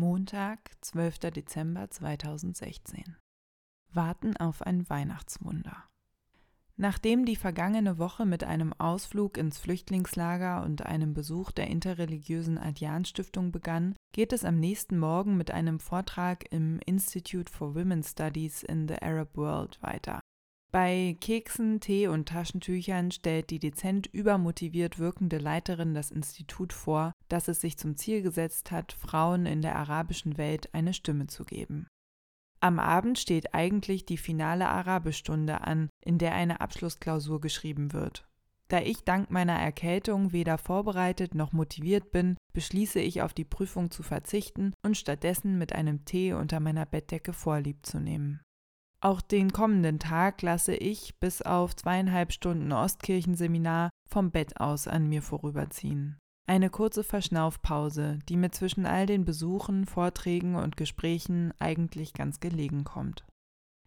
Montag, 12. Dezember 2016. Warten auf ein Weihnachtswunder. Nachdem die vergangene Woche mit einem Ausflug ins Flüchtlingslager und einem Besuch der interreligiösen Adjan-Stiftung begann, geht es am nächsten Morgen mit einem Vortrag im Institute for Women's Studies in the Arab World weiter. Bei Keksen, Tee und Taschentüchern stellt die dezent übermotiviert wirkende Leiterin das Institut vor, das es sich zum Ziel gesetzt hat, Frauen in der arabischen Welt eine Stimme zu geben. Am Abend steht eigentlich die finale Arabischstunde an, in der eine Abschlussklausur geschrieben wird. Da ich dank meiner Erkältung weder vorbereitet noch motiviert bin, beschließe ich auf die Prüfung zu verzichten und stattdessen mit einem Tee unter meiner Bettdecke Vorlieb zu nehmen. Auch den kommenden Tag lasse ich bis auf zweieinhalb Stunden Ostkirchenseminar vom Bett aus an mir vorüberziehen. Eine kurze Verschnaufpause, die mir zwischen all den Besuchen, Vorträgen und Gesprächen eigentlich ganz gelegen kommt.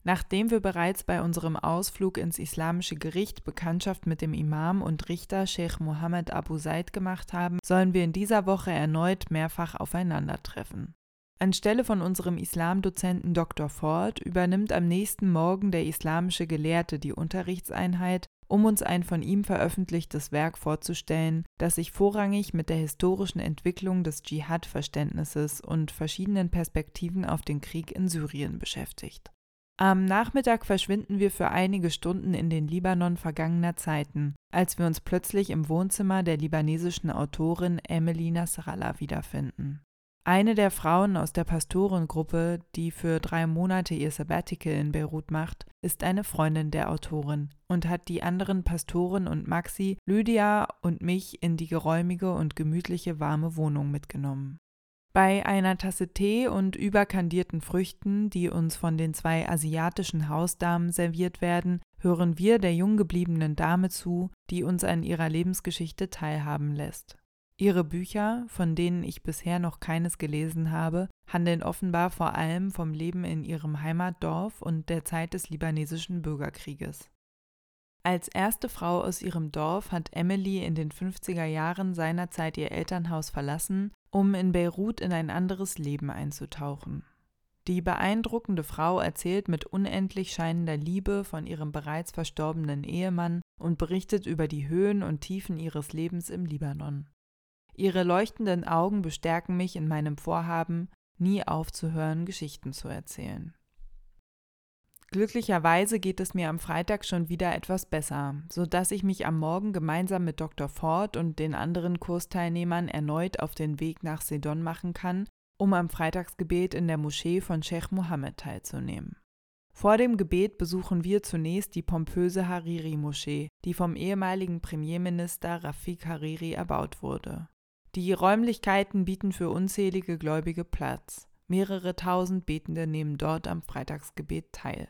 Nachdem wir bereits bei unserem Ausflug ins islamische Gericht Bekanntschaft mit dem Imam und Richter Sheikh Mohammed Abu Said gemacht haben, sollen wir in dieser Woche erneut mehrfach aufeinandertreffen. Anstelle von unserem Islamdozenten Dr. Ford übernimmt am nächsten Morgen der islamische Gelehrte die Unterrichtseinheit, um uns ein von ihm veröffentlichtes Werk vorzustellen, das sich vorrangig mit der historischen Entwicklung des Dschihad-Verständnisses und verschiedenen Perspektiven auf den Krieg in Syrien beschäftigt. Am Nachmittag verschwinden wir für einige Stunden in den Libanon vergangener Zeiten, als wir uns plötzlich im Wohnzimmer der libanesischen Autorin Emily Nasrallah wiederfinden. Eine der Frauen aus der Pastorengruppe, die für drei Monate ihr Sabbatical in Beirut macht, ist eine Freundin der Autorin und hat die anderen Pastoren und Maxi, Lydia und mich in die geräumige und gemütliche warme Wohnung mitgenommen. Bei einer Tasse Tee und überkandierten Früchten, die uns von den zwei asiatischen Hausdamen serviert werden, hören wir der jung gebliebenen Dame zu, die uns an ihrer Lebensgeschichte teilhaben lässt. Ihre Bücher, von denen ich bisher noch keines gelesen habe, handeln offenbar vor allem vom Leben in ihrem Heimatdorf und der Zeit des libanesischen Bürgerkrieges. Als erste Frau aus ihrem Dorf hat Emily in den 50er Jahren seinerzeit ihr Elternhaus verlassen, um in Beirut in ein anderes Leben einzutauchen. Die beeindruckende Frau erzählt mit unendlich scheinender Liebe von ihrem bereits verstorbenen Ehemann und berichtet über die Höhen und Tiefen ihres Lebens im Libanon. Ihre leuchtenden Augen bestärken mich in meinem Vorhaben, nie aufzuhören, Geschichten zu erzählen. Glücklicherweise geht es mir am Freitag schon wieder etwas besser, so dass ich mich am Morgen gemeinsam mit Dr. Ford und den anderen Kursteilnehmern erneut auf den Weg nach Sedon machen kann, um am Freitagsgebet in der Moschee von Sheikh Mohammed teilzunehmen. Vor dem Gebet besuchen wir zunächst die pompöse Hariri-Moschee, die vom ehemaligen Premierminister Rafik Hariri erbaut wurde. Die Räumlichkeiten bieten für unzählige Gläubige Platz. Mehrere tausend Betende nehmen dort am Freitagsgebet teil.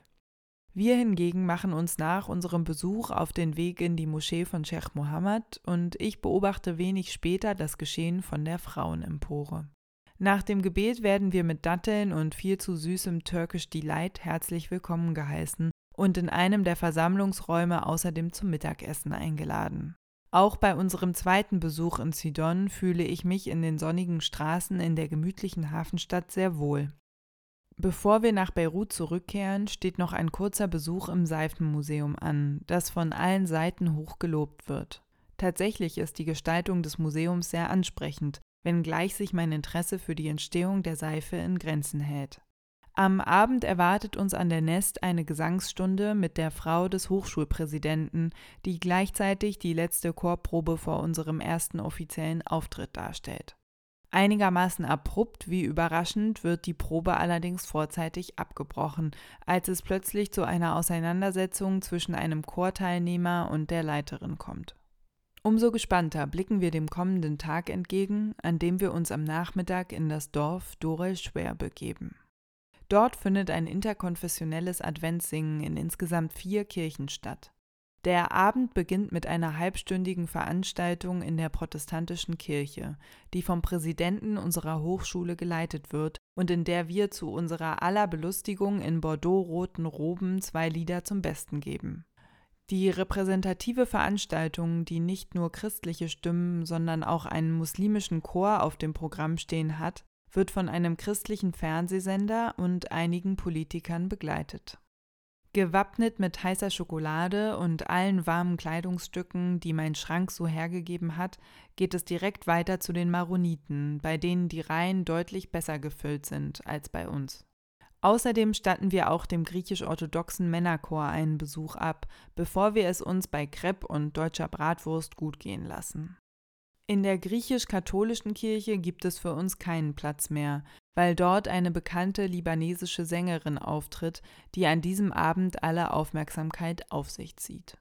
Wir hingegen machen uns nach unserem Besuch auf den Weg in die Moschee von Sheikh Mohammed und ich beobachte wenig später das Geschehen von der Frauenempore. Nach dem Gebet werden wir mit Datteln und viel zu süßem Turkish Delight herzlich willkommen geheißen und in einem der Versammlungsräume außerdem zum Mittagessen eingeladen. Auch bei unserem zweiten Besuch in Sidon fühle ich mich in den sonnigen Straßen in der gemütlichen Hafenstadt sehr wohl. Bevor wir nach Beirut zurückkehren, steht noch ein kurzer Besuch im Seifenmuseum an, das von allen Seiten hoch gelobt wird. Tatsächlich ist die Gestaltung des Museums sehr ansprechend, wenngleich sich mein Interesse für die Entstehung der Seife in Grenzen hält. Am Abend erwartet uns an der Nest eine Gesangsstunde mit der Frau des Hochschulpräsidenten, die gleichzeitig die letzte Chorprobe vor unserem ersten offiziellen Auftritt darstellt. Einigermaßen abrupt wie überraschend wird die Probe allerdings vorzeitig abgebrochen, als es plötzlich zu einer Auseinandersetzung zwischen einem Chorteilnehmer und der Leiterin kommt. Umso gespannter blicken wir dem kommenden Tag entgegen, an dem wir uns am Nachmittag in das Dorf Dorel Schwer begeben. Dort findet ein interkonfessionelles Adventssingen in insgesamt vier Kirchen statt. Der Abend beginnt mit einer halbstündigen Veranstaltung in der protestantischen Kirche, die vom Präsidenten unserer Hochschule geleitet wird und in der wir zu unserer aller Belustigung in bordeaux-roten Roben zwei Lieder zum Besten geben. Die repräsentative Veranstaltung, die nicht nur christliche Stimmen, sondern auch einen muslimischen Chor auf dem Programm stehen hat, wird von einem christlichen Fernsehsender und einigen Politikern begleitet. Gewappnet mit heißer Schokolade und allen warmen Kleidungsstücken, die mein Schrank so hergegeben hat, geht es direkt weiter zu den Maroniten, bei denen die Reihen deutlich besser gefüllt sind als bei uns. Außerdem statten wir auch dem griechisch-orthodoxen Männerchor einen Besuch ab, bevor wir es uns bei Crepe und deutscher Bratwurst gut gehen lassen. In der griechisch-katholischen Kirche gibt es für uns keinen Platz mehr, weil dort eine bekannte libanesische Sängerin auftritt, die an diesem Abend alle Aufmerksamkeit auf sich zieht.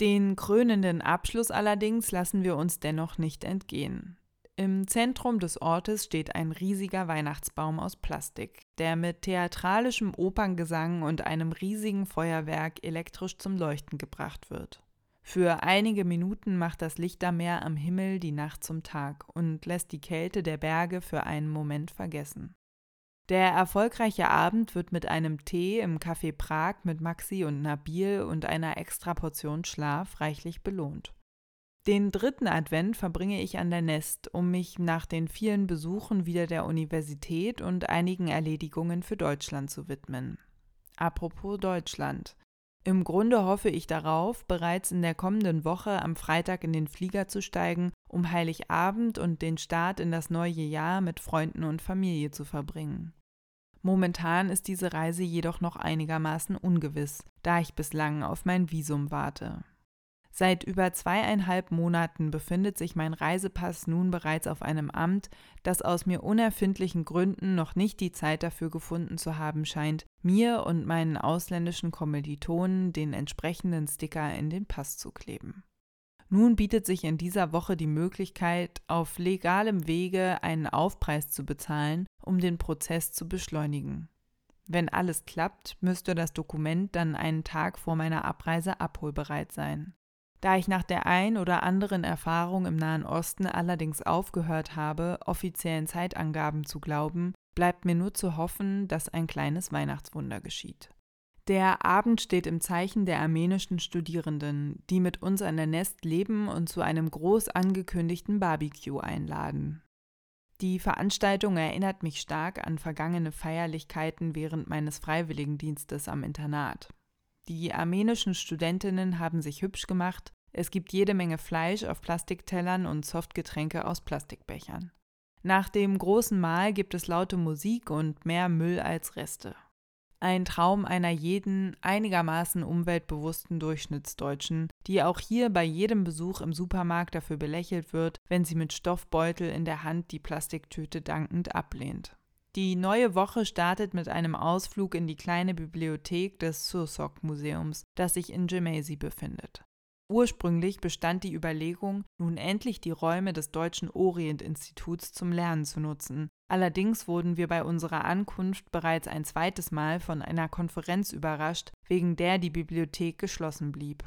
Den krönenden Abschluss allerdings lassen wir uns dennoch nicht entgehen. Im Zentrum des Ortes steht ein riesiger Weihnachtsbaum aus Plastik, der mit theatralischem Operngesang und einem riesigen Feuerwerk elektrisch zum Leuchten gebracht wird. Für einige Minuten macht das Lichtermeer am Himmel die Nacht zum Tag und lässt die Kälte der Berge für einen Moment vergessen. Der erfolgreiche Abend wird mit einem Tee im Café Prag mit Maxi und Nabil und einer extra Portion Schlaf reichlich belohnt. Den dritten Advent verbringe ich an der Nest, um mich nach den vielen Besuchen wieder der Universität und einigen Erledigungen für Deutschland zu widmen. Apropos Deutschland. Im Grunde hoffe ich darauf, bereits in der kommenden Woche am Freitag in den Flieger zu steigen, um Heiligabend und den Start in das neue Jahr mit Freunden und Familie zu verbringen. Momentan ist diese Reise jedoch noch einigermaßen ungewiss, da ich bislang auf mein Visum warte. Seit über zweieinhalb Monaten befindet sich mein Reisepass nun bereits auf einem Amt, das aus mir unerfindlichen Gründen noch nicht die Zeit dafür gefunden zu haben scheint, mir und meinen ausländischen Kommilitonen den entsprechenden Sticker in den Pass zu kleben. Nun bietet sich in dieser Woche die Möglichkeit, auf legalem Wege einen Aufpreis zu bezahlen, um den Prozess zu beschleunigen. Wenn alles klappt, müsste das Dokument dann einen Tag vor meiner Abreise abholbereit sein. Da ich nach der ein oder anderen Erfahrung im Nahen Osten allerdings aufgehört habe, offiziellen Zeitangaben zu glauben, bleibt mir nur zu hoffen, dass ein kleines Weihnachtswunder geschieht. Der Abend steht im Zeichen der armenischen Studierenden, die mit uns an der Nest leben und zu einem groß angekündigten Barbecue einladen. Die Veranstaltung erinnert mich stark an vergangene Feierlichkeiten während meines Freiwilligendienstes am Internat. Die armenischen Studentinnen haben sich hübsch gemacht, es gibt jede Menge Fleisch auf Plastiktellern und Softgetränke aus Plastikbechern. Nach dem großen Mahl gibt es laute Musik und mehr Müll als Reste. Ein Traum einer jeden einigermaßen umweltbewussten Durchschnittsdeutschen, die auch hier bei jedem Besuch im Supermarkt dafür belächelt wird, wenn sie mit Stoffbeutel in der Hand die Plastiktüte dankend ablehnt. Die neue Woche startet mit einem Ausflug in die kleine Bibliothek des Sursok Museums, das sich in Gemasi befindet. Ursprünglich bestand die Überlegung, nun endlich die Räume des Deutschen Orient-Instituts zum Lernen zu nutzen. Allerdings wurden wir bei unserer Ankunft bereits ein zweites Mal von einer Konferenz überrascht, wegen der die Bibliothek geschlossen blieb.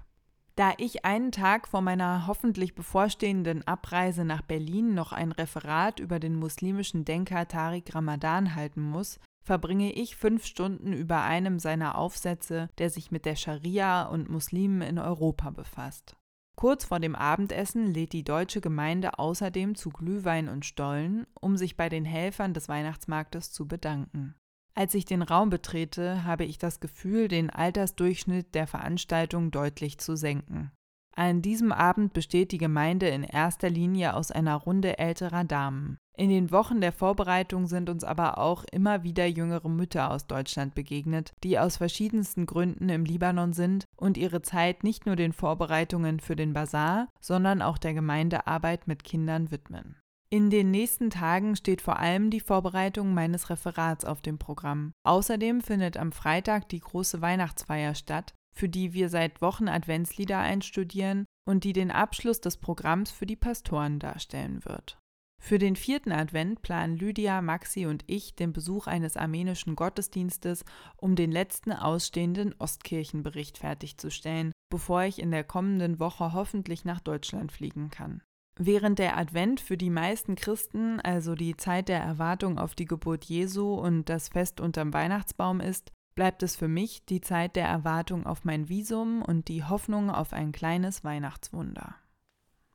Da ich einen Tag vor meiner hoffentlich bevorstehenden Abreise nach Berlin noch ein Referat über den muslimischen Denker Tariq Ramadan halten muss, verbringe ich fünf Stunden über einem seiner Aufsätze, der sich mit der Scharia und Muslimen in Europa befasst. Kurz vor dem Abendessen lädt die deutsche Gemeinde außerdem zu Glühwein und Stollen, um sich bei den Helfern des Weihnachtsmarktes zu bedanken. Als ich den Raum betrete, habe ich das Gefühl, den Altersdurchschnitt der Veranstaltung deutlich zu senken. An diesem Abend besteht die Gemeinde in erster Linie aus einer Runde älterer Damen. In den Wochen der Vorbereitung sind uns aber auch immer wieder jüngere Mütter aus Deutschland begegnet, die aus verschiedensten Gründen im Libanon sind und ihre Zeit nicht nur den Vorbereitungen für den Bazar, sondern auch der Gemeindearbeit mit Kindern widmen. In den nächsten Tagen steht vor allem die Vorbereitung meines Referats auf dem Programm. Außerdem findet am Freitag die große Weihnachtsfeier statt, für die wir seit Wochen Adventslieder einstudieren und die den Abschluss des Programms für die Pastoren darstellen wird. Für den vierten Advent planen Lydia, Maxi und ich den Besuch eines armenischen Gottesdienstes, um den letzten ausstehenden Ostkirchenbericht fertigzustellen, bevor ich in der kommenden Woche hoffentlich nach Deutschland fliegen kann. Während der Advent für die meisten Christen, also die Zeit der Erwartung auf die Geburt Jesu und das Fest unterm Weihnachtsbaum ist, bleibt es für mich die Zeit der Erwartung auf mein Visum und die Hoffnung auf ein kleines Weihnachtswunder.